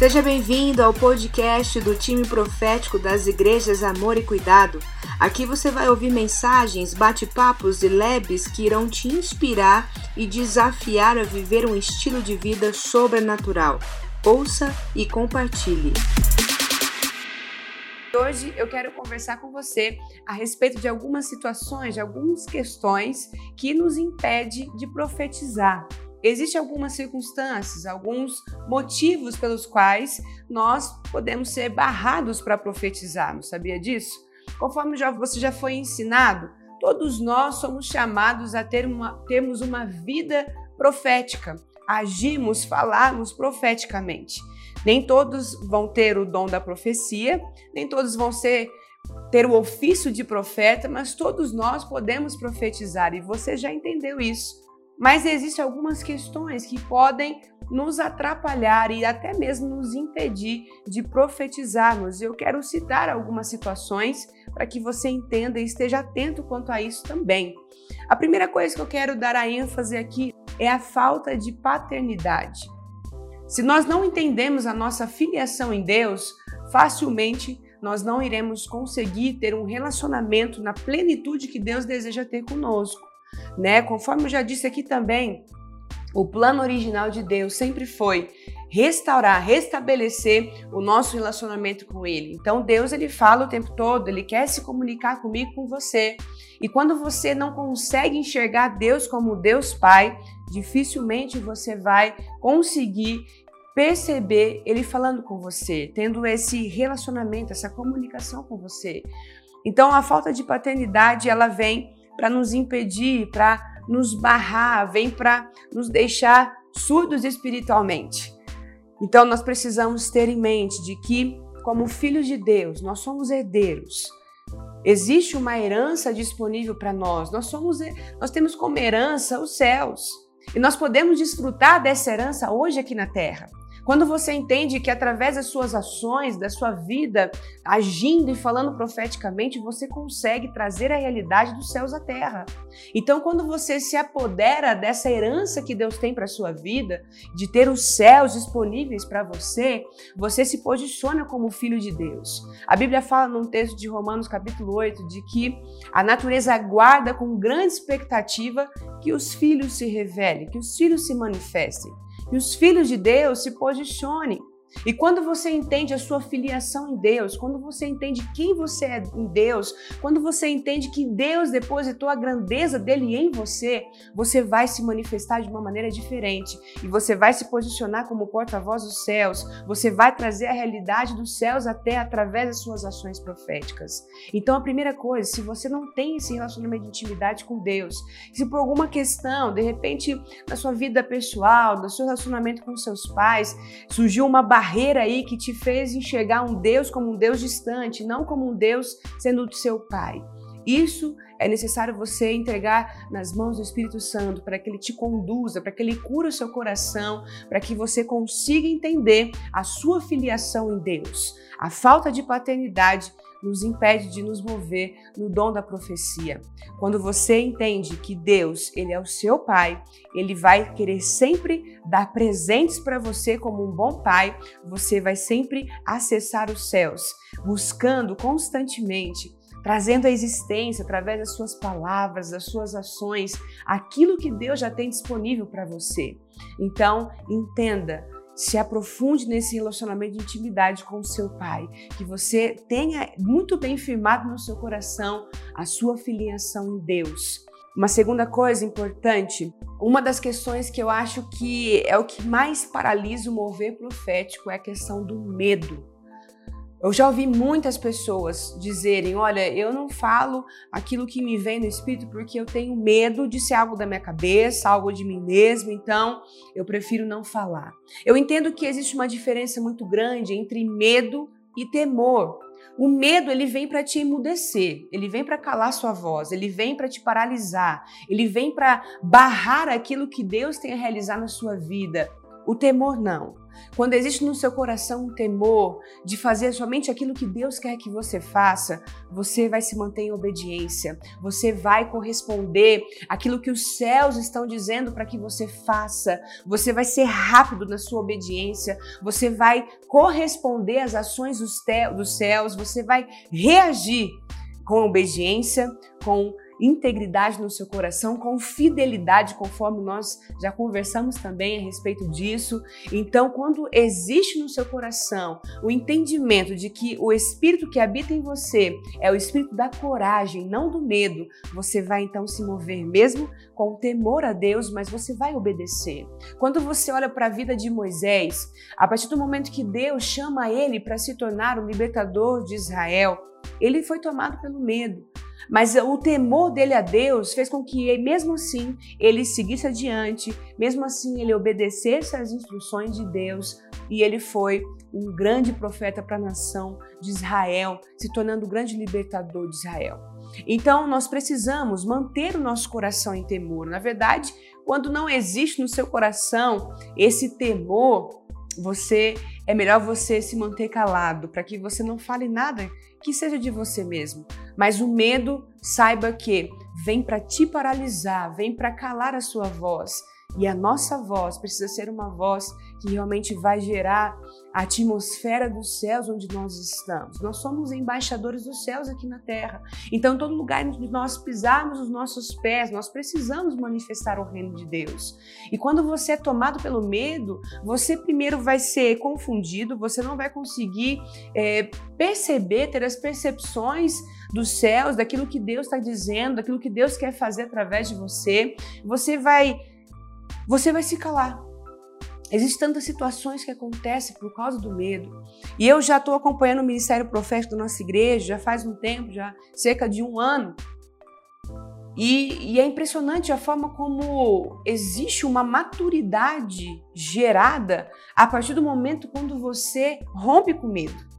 Seja bem-vindo ao podcast do time profético das igrejas Amor e Cuidado. Aqui você vai ouvir mensagens, bate-papos e leves que irão te inspirar e desafiar a viver um estilo de vida sobrenatural. Ouça e compartilhe. Hoje eu quero conversar com você a respeito de algumas situações, de algumas questões que nos impede de profetizar. Existem algumas circunstâncias, alguns motivos pelos quais nós podemos ser barrados para profetizarmos, sabia disso? Conforme já, você já foi ensinado, todos nós somos chamados a ter uma, termos uma vida profética, agimos, falarmos profeticamente. Nem todos vão ter o dom da profecia, nem todos vão ser ter o ofício de profeta, mas todos nós podemos profetizar e você já entendeu isso. Mas existem algumas questões que podem nos atrapalhar e até mesmo nos impedir de profetizarmos. Eu quero citar algumas situações para que você entenda e esteja atento quanto a isso também. A primeira coisa que eu quero dar a ênfase aqui é a falta de paternidade. Se nós não entendemos a nossa filiação em Deus, facilmente nós não iremos conseguir ter um relacionamento na plenitude que Deus deseja ter conosco né? Conforme eu já disse aqui também, o plano original de Deus sempre foi restaurar, restabelecer o nosso relacionamento com Ele. Então Deus ele fala o tempo todo, Ele quer se comunicar comigo, com você. E quando você não consegue enxergar Deus como Deus Pai, dificilmente você vai conseguir perceber Ele falando com você, tendo esse relacionamento, essa comunicação com você. Então a falta de paternidade ela vem para nos impedir, para nos barrar, vem para nos deixar surdos espiritualmente. Então nós precisamos ter em mente de que, como filhos de Deus, nós somos herdeiros. Existe uma herança disponível para nós. Nós somos nós temos como herança os céus. E nós podemos desfrutar dessa herança hoje aqui na terra. Quando você entende que através das suas ações, da sua vida, agindo e falando profeticamente, você consegue trazer a realidade dos céus à terra. Então, quando você se apodera dessa herança que Deus tem para a sua vida, de ter os céus disponíveis para você, você se posiciona como filho de Deus. A Bíblia fala num texto de Romanos capítulo 8 de que a natureza aguarda com grande expectativa que os filhos se revelem, que os filhos se manifestem e os filhos de Deus se posicionem e quando você entende a sua filiação em Deus, quando você entende quem você é em Deus, quando você entende que Deus depositou a grandeza dele em você, você vai se manifestar de uma maneira diferente e você vai se posicionar como porta-voz dos céus, você vai trazer a realidade dos céus até através das suas ações proféticas. Então, a primeira coisa, se você não tem esse relacionamento de intimidade com Deus, se por alguma questão, de repente, na sua vida pessoal, no seu relacionamento com seus pais, surgiu uma barreira barreira aí que te fez enxergar um Deus como um Deus distante, não como um Deus sendo o seu pai. Isso é necessário você entregar nas mãos do Espírito Santo para que ele te conduza, para que ele cure o seu coração, para que você consiga entender a sua filiação em Deus. A falta de paternidade nos impede de nos mover no dom da profecia. Quando você entende que Deus, ele é o seu pai, ele vai querer sempre dar presentes para você como um bom pai, você vai sempre acessar os céus, buscando constantemente trazendo à existência através das suas palavras, das suas ações, aquilo que Deus já tem disponível para você. Então, entenda, se aprofunde nesse relacionamento de intimidade com o seu pai, que você tenha muito bem firmado no seu coração a sua filiação em Deus. Uma segunda coisa importante, uma das questões que eu acho que é o que mais paralisa o mover profético é a questão do medo. Eu já ouvi muitas pessoas dizerem: Olha, eu não falo aquilo que me vem no espírito porque eu tenho medo de ser algo da minha cabeça, algo de mim mesmo, então eu prefiro não falar. Eu entendo que existe uma diferença muito grande entre medo e temor. O medo ele vem para te emudecer, ele vem para calar sua voz, ele vem para te paralisar, ele vem para barrar aquilo que Deus tem a realizar na sua vida. O temor não. Quando existe no seu coração um temor de fazer somente aquilo que Deus quer que você faça, você vai se manter em obediência. Você vai corresponder àquilo que os céus estão dizendo para que você faça. Você vai ser rápido na sua obediência. Você vai corresponder às ações dos céus. Você vai reagir com obediência, com integridade no seu coração, com fidelidade, conforme nós já conversamos também a respeito disso. Então, quando existe no seu coração o entendimento de que o espírito que habita em você é o espírito da coragem, não do medo, você vai então se mover mesmo com temor a Deus, mas você vai obedecer. Quando você olha para a vida de Moisés, a partir do momento que Deus chama ele para se tornar o libertador de Israel, ele foi tomado pelo medo. Mas o temor dele a Deus fez com que, mesmo assim, ele seguisse adiante, mesmo assim, ele obedecesse às instruções de Deus e ele foi um grande profeta para a nação de Israel, se tornando o grande libertador de Israel. Então, nós precisamos manter o nosso coração em temor. Na verdade, quando não existe no seu coração esse temor, você é melhor você se manter calado para que você não fale nada que seja de você mesmo. Mas o medo, saiba que vem para te paralisar, vem para calar a sua voz. E a nossa voz precisa ser uma voz que realmente vai gerar a atmosfera dos céus onde nós estamos. Nós somos embaixadores dos céus aqui na terra. Então, todo lugar onde nós pisarmos os nossos pés, nós precisamos manifestar o reino de Deus. E quando você é tomado pelo medo, você primeiro vai ser confundido, você não vai conseguir é, perceber, ter as percepções dos céus, daquilo que Deus está dizendo, daquilo que Deus quer fazer através de você. Você vai, você vai se calar Existem tantas situações que acontecem por causa do medo. E eu já estou acompanhando o ministério profético da nossa igreja já faz um tempo, já cerca de um ano. E, e, é impressionante a forma como existe uma maturidade gerada a partir do momento quando você rompe com medo.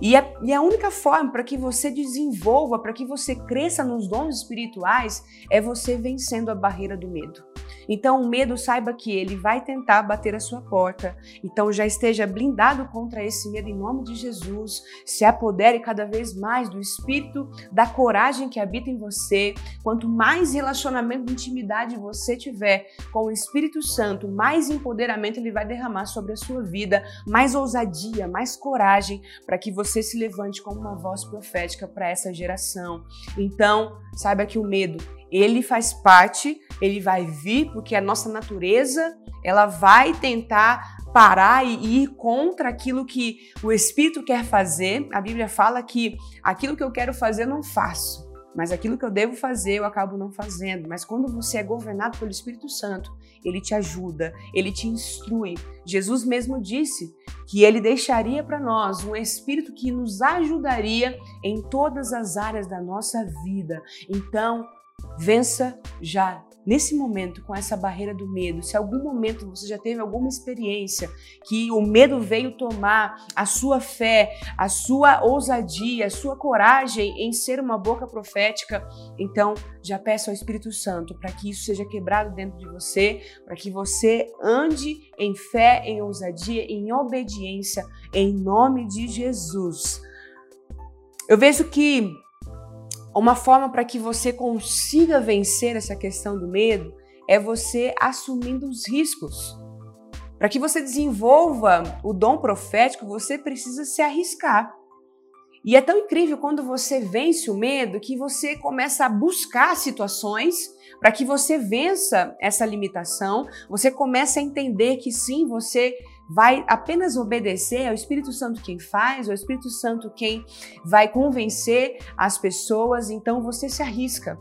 E, é, e a única forma para que você desenvolva, para que você cresça nos dons espirituais, é você vencendo a barreira do medo. Então, o medo, saiba que ele vai tentar bater a sua porta. Então, já esteja blindado contra esse medo em nome de Jesus. Se apodere cada vez mais do espírito da coragem que habita em você. Quanto mais relacionamento de intimidade você tiver com o Espírito Santo, mais empoderamento ele vai derramar sobre a sua vida, mais ousadia, mais coragem para que você se levante como uma voz profética para essa geração. Então, saiba que o medo ele faz parte, ele vai vir porque a nossa natureza, ela vai tentar parar e ir contra aquilo que o Espírito quer fazer. A Bíblia fala que aquilo que eu quero fazer eu não faço, mas aquilo que eu devo fazer eu acabo não fazendo. Mas quando você é governado pelo Espírito Santo, ele te ajuda, ele te instrui. Jesus mesmo disse que ele deixaria para nós um espírito que nos ajudaria em todas as áreas da nossa vida. Então, Vença já nesse momento com essa barreira do medo. Se algum momento você já teve alguma experiência que o medo veio tomar a sua fé, a sua ousadia, a sua coragem em ser uma boca profética, então já peço ao Espírito Santo para que isso seja quebrado dentro de você, para que você ande em fé, em ousadia, em obediência, em nome de Jesus. Eu vejo que uma forma para que você consiga vencer essa questão do medo é você assumindo os riscos. Para que você desenvolva o dom profético, você precisa se arriscar. E é tão incrível quando você vence o medo que você começa a buscar situações para que você vença essa limitação. Você começa a entender que sim, você vai apenas obedecer ao Espírito Santo quem faz, ao Espírito Santo quem vai convencer as pessoas, então você se arrisca.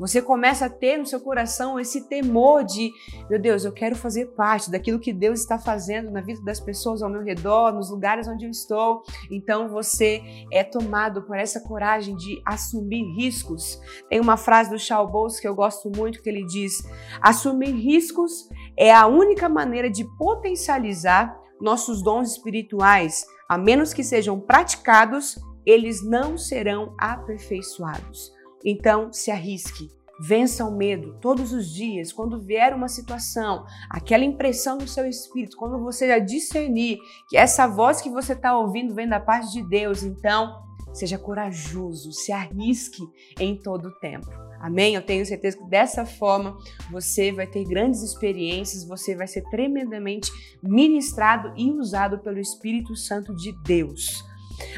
Você começa a ter no seu coração esse temor de, meu Deus, eu quero fazer parte daquilo que Deus está fazendo na vida das pessoas ao meu redor, nos lugares onde eu estou. Então você é tomado por essa coragem de assumir riscos. Tem uma frase do Charles Bowles que eu gosto muito que ele diz: assumir riscos é a única maneira de potencializar nossos dons espirituais. A menos que sejam praticados, eles não serão aperfeiçoados. Então, se arrisque, Vença o medo todos os dias, quando vier uma situação, aquela impressão no seu espírito, quando você já discernir que essa voz que você está ouvindo vem da parte de Deus, então seja corajoso, se arrisque em todo o tempo. Amém? Eu tenho certeza que dessa forma você vai ter grandes experiências, você vai ser tremendamente ministrado e usado pelo Espírito Santo de Deus.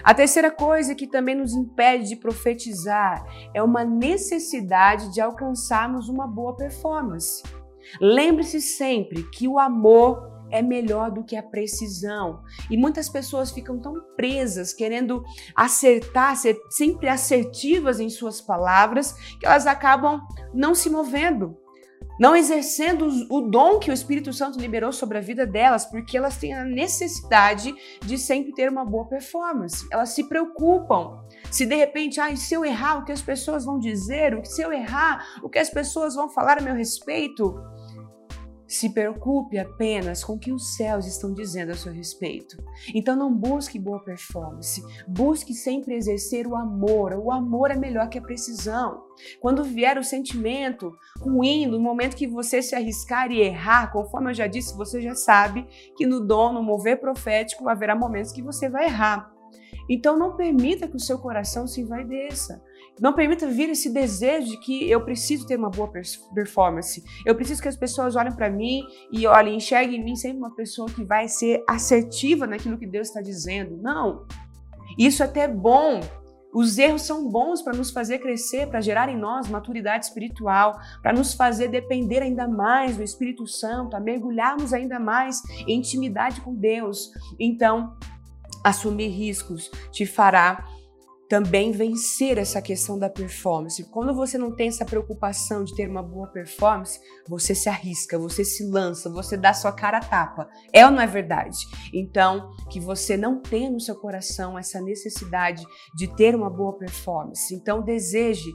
A terceira coisa que também nos impede de profetizar é uma necessidade de alcançarmos uma boa performance. Lembre-se sempre que o amor é melhor do que a precisão. E muitas pessoas ficam tão presas, querendo acertar, ser sempre assertivas em suas palavras, que elas acabam não se movendo, não exercendo o dom que o Espírito Santo liberou sobre a vida delas, porque elas têm a necessidade de sempre ter uma boa performance. Elas se preocupam. Se de repente, ah, se eu errar, o que as pessoas vão dizer? Se eu errar, o que as pessoas vão falar a meu respeito? Se preocupe apenas com o que os céus estão dizendo a seu respeito. Então não busque boa performance, busque sempre exercer o amor. O amor é melhor que a precisão. Quando vier o sentimento ruim, no momento que você se arriscar e errar, conforme eu já disse, você já sabe que no dom, no mover profético, haverá momentos que você vai errar. Então não permita que o seu coração se envaideça. Não permita vir esse desejo de que eu preciso ter uma boa performance. Eu preciso que as pessoas olhem para mim e olhem, enxerguem em mim sempre uma pessoa que vai ser assertiva naquilo que Deus está dizendo. Não. Isso é até bom. Os erros são bons para nos fazer crescer, para gerar em nós maturidade espiritual, para nos fazer depender ainda mais do Espírito Santo, a mergulharmos ainda mais em intimidade com Deus. Então, assumir riscos te fará também vencer essa questão da performance. Quando você não tem essa preocupação de ter uma boa performance, você se arrisca, você se lança, você dá sua cara a tapa. É ou não é verdade? Então, que você não tenha no seu coração essa necessidade de ter uma boa performance. Então, deseje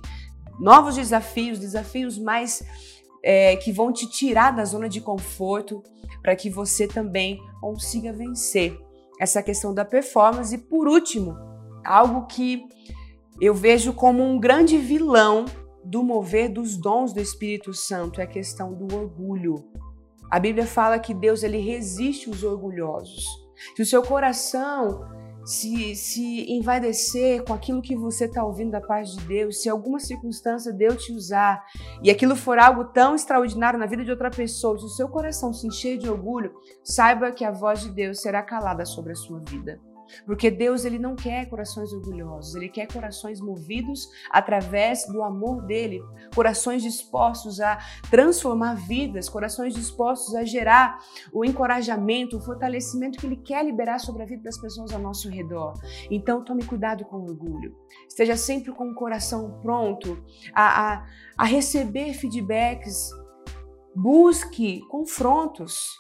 novos desafios, desafios mais é, que vão te tirar da zona de conforto, para que você também consiga vencer essa questão da performance. E por último, algo que eu vejo como um grande vilão do mover dos dons do Espírito Santo é a questão do orgulho. A Bíblia fala que Deus ele resiste os orgulhosos. Se o seu coração se, se envaidecer com aquilo que você está ouvindo da parte de Deus, se alguma circunstância Deus te usar e aquilo for algo tão extraordinário na vida de outra pessoa, se o seu coração se encher de orgulho, saiba que a voz de Deus será calada sobre a sua vida. Porque Deus ele não quer corações orgulhosos, ele quer corações movidos através do amor dele, corações dispostos a transformar vidas, corações dispostos a gerar o encorajamento, o fortalecimento que ele quer liberar sobre a vida das pessoas ao nosso redor. Então tome cuidado com o orgulho. Esteja sempre com o coração pronto a, a, a receber feedbacks. Busque confrontos.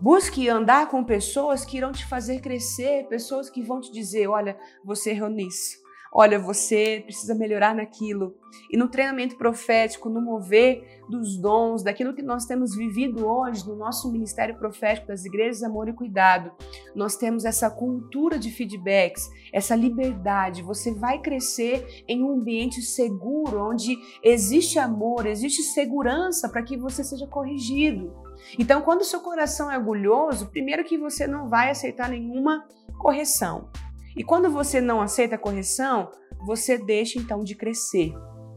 Busque andar com pessoas que irão te fazer crescer, pessoas que vão te dizer: olha, você errou nisso, olha, você precisa melhorar naquilo. E no treinamento profético, no mover dos dons, daquilo que nós temos vivido hoje no nosso ministério profético das igrejas Amor e Cuidado, nós temos essa cultura de feedbacks, essa liberdade. Você vai crescer em um ambiente seguro, onde existe amor, existe segurança para que você seja corrigido. Então, quando o seu coração é orgulhoso, primeiro que você não vai aceitar nenhuma correção. E quando você não aceita a correção, você deixa então de crescer.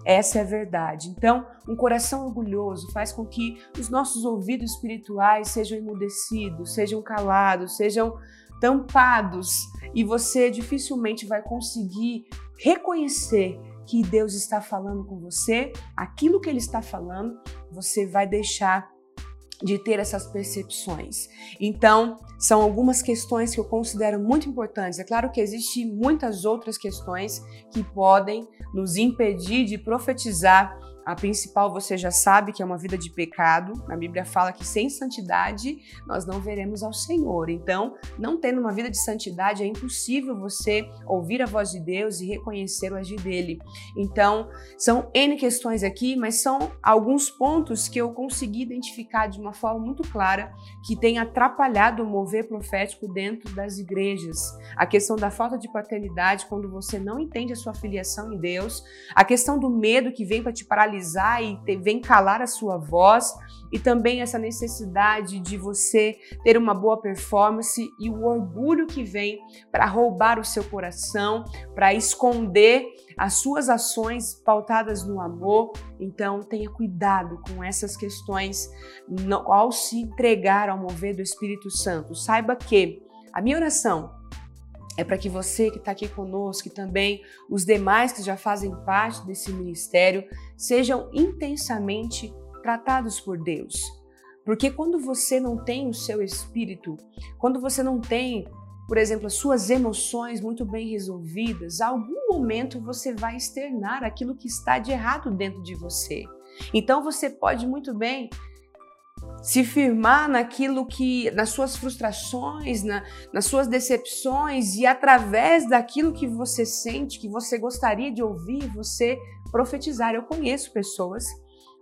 Essa é a verdade. Então, um coração orgulhoso faz com que os nossos ouvidos espirituais sejam emudecidos, sejam calados, sejam tampados e você dificilmente vai conseguir reconhecer que Deus está falando com você, aquilo que Ele está falando, você vai deixar de ter essas percepções. Então, são algumas questões que eu considero muito importantes. É claro que existem muitas outras questões que podem nos impedir de profetizar a principal você já sabe que é uma vida de pecado. A Bíblia fala que sem santidade nós não veremos ao Senhor. Então, não tendo uma vida de santidade, é impossível você ouvir a voz de Deus e reconhecer o agir dele. Então, são N questões aqui, mas são alguns pontos que eu consegui identificar de uma forma muito clara que tem atrapalhado o mover profético dentro das igrejas. A questão da falta de paternidade, quando você não entende a sua filiação em Deus, a questão do medo que vem para te paralisar e te, vem calar a sua voz, e também essa necessidade de você ter uma boa performance e o orgulho que vem para roubar o seu coração, para esconder as suas ações pautadas no amor. Então, tenha cuidado com essas questões ao se entregar ao mover do Espírito Santo. Saiba que a minha oração é para que você que está aqui conosco e também os demais que já fazem parte desse ministério sejam intensamente tratados por Deus. Porque quando você não tem o seu espírito, quando você não tem, por exemplo, as suas emoções muito bem resolvidas, a algum momento você vai externar aquilo que está de errado dentro de você. Então você pode muito bem se firmar naquilo que, nas suas frustrações, na, nas suas decepções e através daquilo que você sente, que você gostaria de ouvir, você profetizar. Eu conheço pessoas,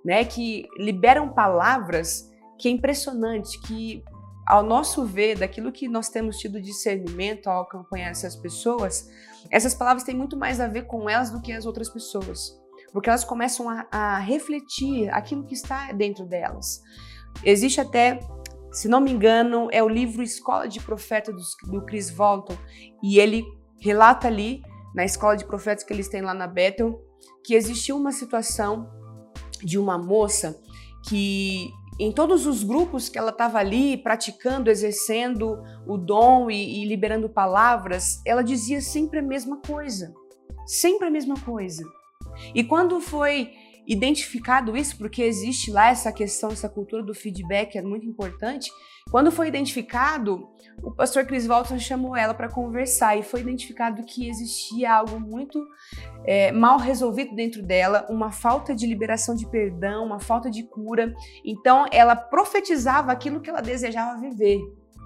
né, que liberam palavras que é impressionante, que ao nosso ver, daquilo que nós temos tido discernimento ao acompanhar essas pessoas, essas palavras têm muito mais a ver com elas do que as outras pessoas, porque elas começam a, a refletir aquilo que está dentro delas. Existe até, se não me engano, é o livro Escola de Profeta do, do Chris Walton, e ele relata ali, na escola de profetas que eles têm lá na Bethel, que existiu uma situação de uma moça que em todos os grupos que ela estava ali praticando, exercendo o dom e, e, liberando palavras, ela dizia sempre a mesma coisa, sempre a mesma coisa. E quando foi identificado isso, porque existe lá essa questão, essa cultura do feedback é muito importante. Quando foi identificado, o pastor Chris Walton chamou ela para conversar e foi identificado que existia algo muito é, mal resolvido dentro dela, uma falta de liberação de perdão, uma falta de cura. Então, ela profetizava aquilo que ela desejava viver.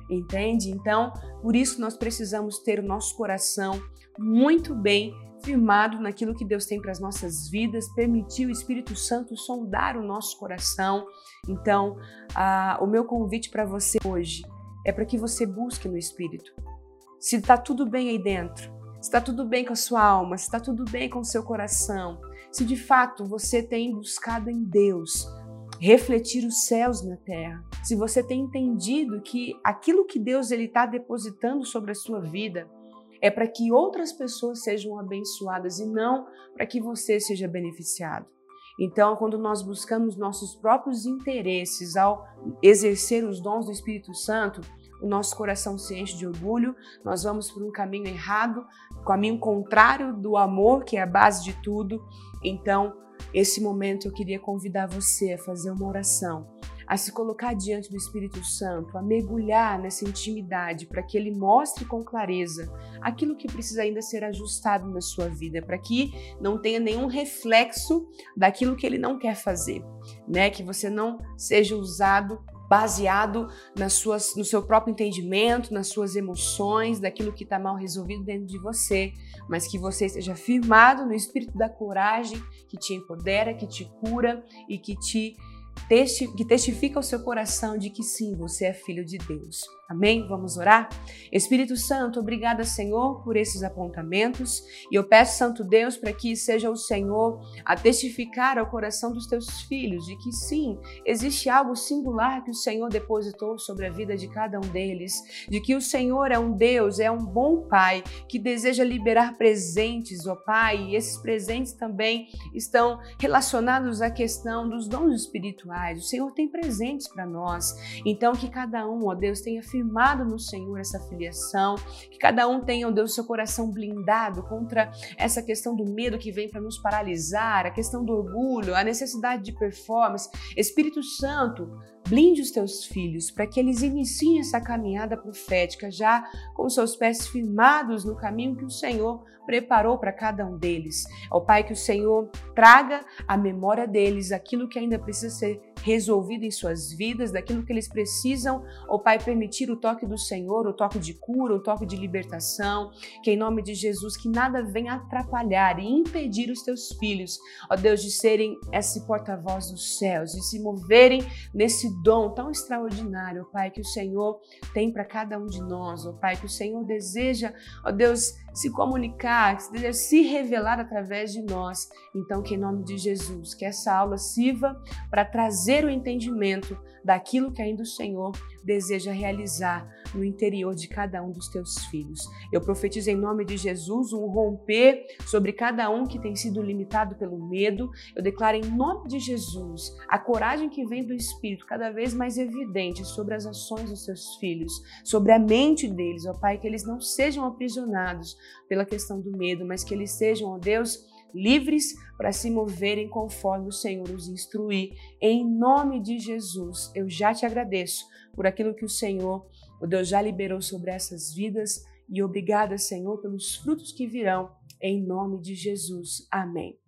Entende? Então, por isso nós precisamos ter o nosso coração muito bem firmado naquilo que Deus tem para as nossas vidas, permitir o Espírito Santo sondar o nosso coração. Então, ah, o meu convite para você hoje é para que você busque no Espírito. Se está tudo bem aí dentro, se está tudo bem com a sua alma, se está tudo bem com o seu coração, se de fato você tem buscado em Deus refletir os céus na terra, se você tem entendido que aquilo que Deus ele está depositando sobre a sua vida é para que outras pessoas sejam abençoadas e não para que você seja beneficiado. Então, quando nós buscamos nossos próprios interesses ao exercer os dons do Espírito Santo, o nosso coração se enche de orgulho, nós vamos por um caminho errado, caminho contrário do amor, que é a base de tudo. Então, esse momento eu queria convidar você a fazer uma oração a se colocar diante do Espírito Santo, a mergulhar nessa intimidade para que ele mostre com clareza aquilo que precisa ainda ser ajustado na sua vida, para que não tenha nenhum reflexo daquilo que ele não quer fazer, né? Que você não seja usado baseado nas suas, no seu próprio entendimento, nas suas emoções, daquilo que está mal resolvido dentro de você, mas que você esteja firmado no espírito da coragem que te empodera, que te cura e que te que testifica o seu coração de que sim, você é filho de Deus. Amém? Vamos orar? Espírito Santo, obrigada, Senhor, por esses apontamentos. E eu peço, Santo Deus, para que seja o Senhor a testificar ao coração dos teus filhos de que sim, existe algo singular que o Senhor depositou sobre a vida de cada um deles, de que o Senhor é um Deus, é um bom Pai que deseja liberar presentes, ó Pai, e esses presentes também estão relacionados à questão dos dons espirituais. O Senhor tem presentes para nós. Então, que cada um, ó Deus, tenha firmado no Senhor essa filiação, que cada um tenha, ó Deus, seu coração blindado contra essa questão do medo que vem para nos paralisar, a questão do orgulho, a necessidade de performance. Espírito Santo, blinde os teus filhos para que eles iniciem essa caminhada profética já com seus pés firmados no caminho que o Senhor preparou para cada um deles. Ó Pai, que o Senhor traga à memória deles aquilo que ainda precisa ser resolvido em suas vidas, daquilo que eles precisam, ó Pai, permitir o toque do Senhor, o toque de cura, o toque de libertação, que em nome de Jesus, que nada venha atrapalhar e impedir os teus filhos, ó Deus, de serem esse porta-voz dos céus, de se moverem nesse dom tão extraordinário, ó Pai, que o Senhor tem para cada um de nós, ó Pai, que o Senhor deseja, ó Deus, se comunicar, que deseja se revelar através de nós. Então, que em nome de Jesus, que essa aula sirva para trazer o entendimento daquilo que ainda o Senhor deseja realizar no interior de cada um dos teus filhos. Eu profetizo em nome de Jesus um romper sobre cada um que tem sido limitado pelo medo. Eu declaro em nome de Jesus a coragem que vem do Espírito cada vez mais evidente sobre as ações dos seus filhos, sobre a mente deles, ó Pai, que eles não sejam aprisionados pela questão do medo, mas que eles sejam, ó Deus, livres para se moverem conforme o Senhor os instruir. Em nome de Jesus, eu já te agradeço por aquilo que o Senhor, o Deus, já liberou sobre essas vidas e obrigada, Senhor, pelos frutos que virão. Em nome de Jesus. Amém.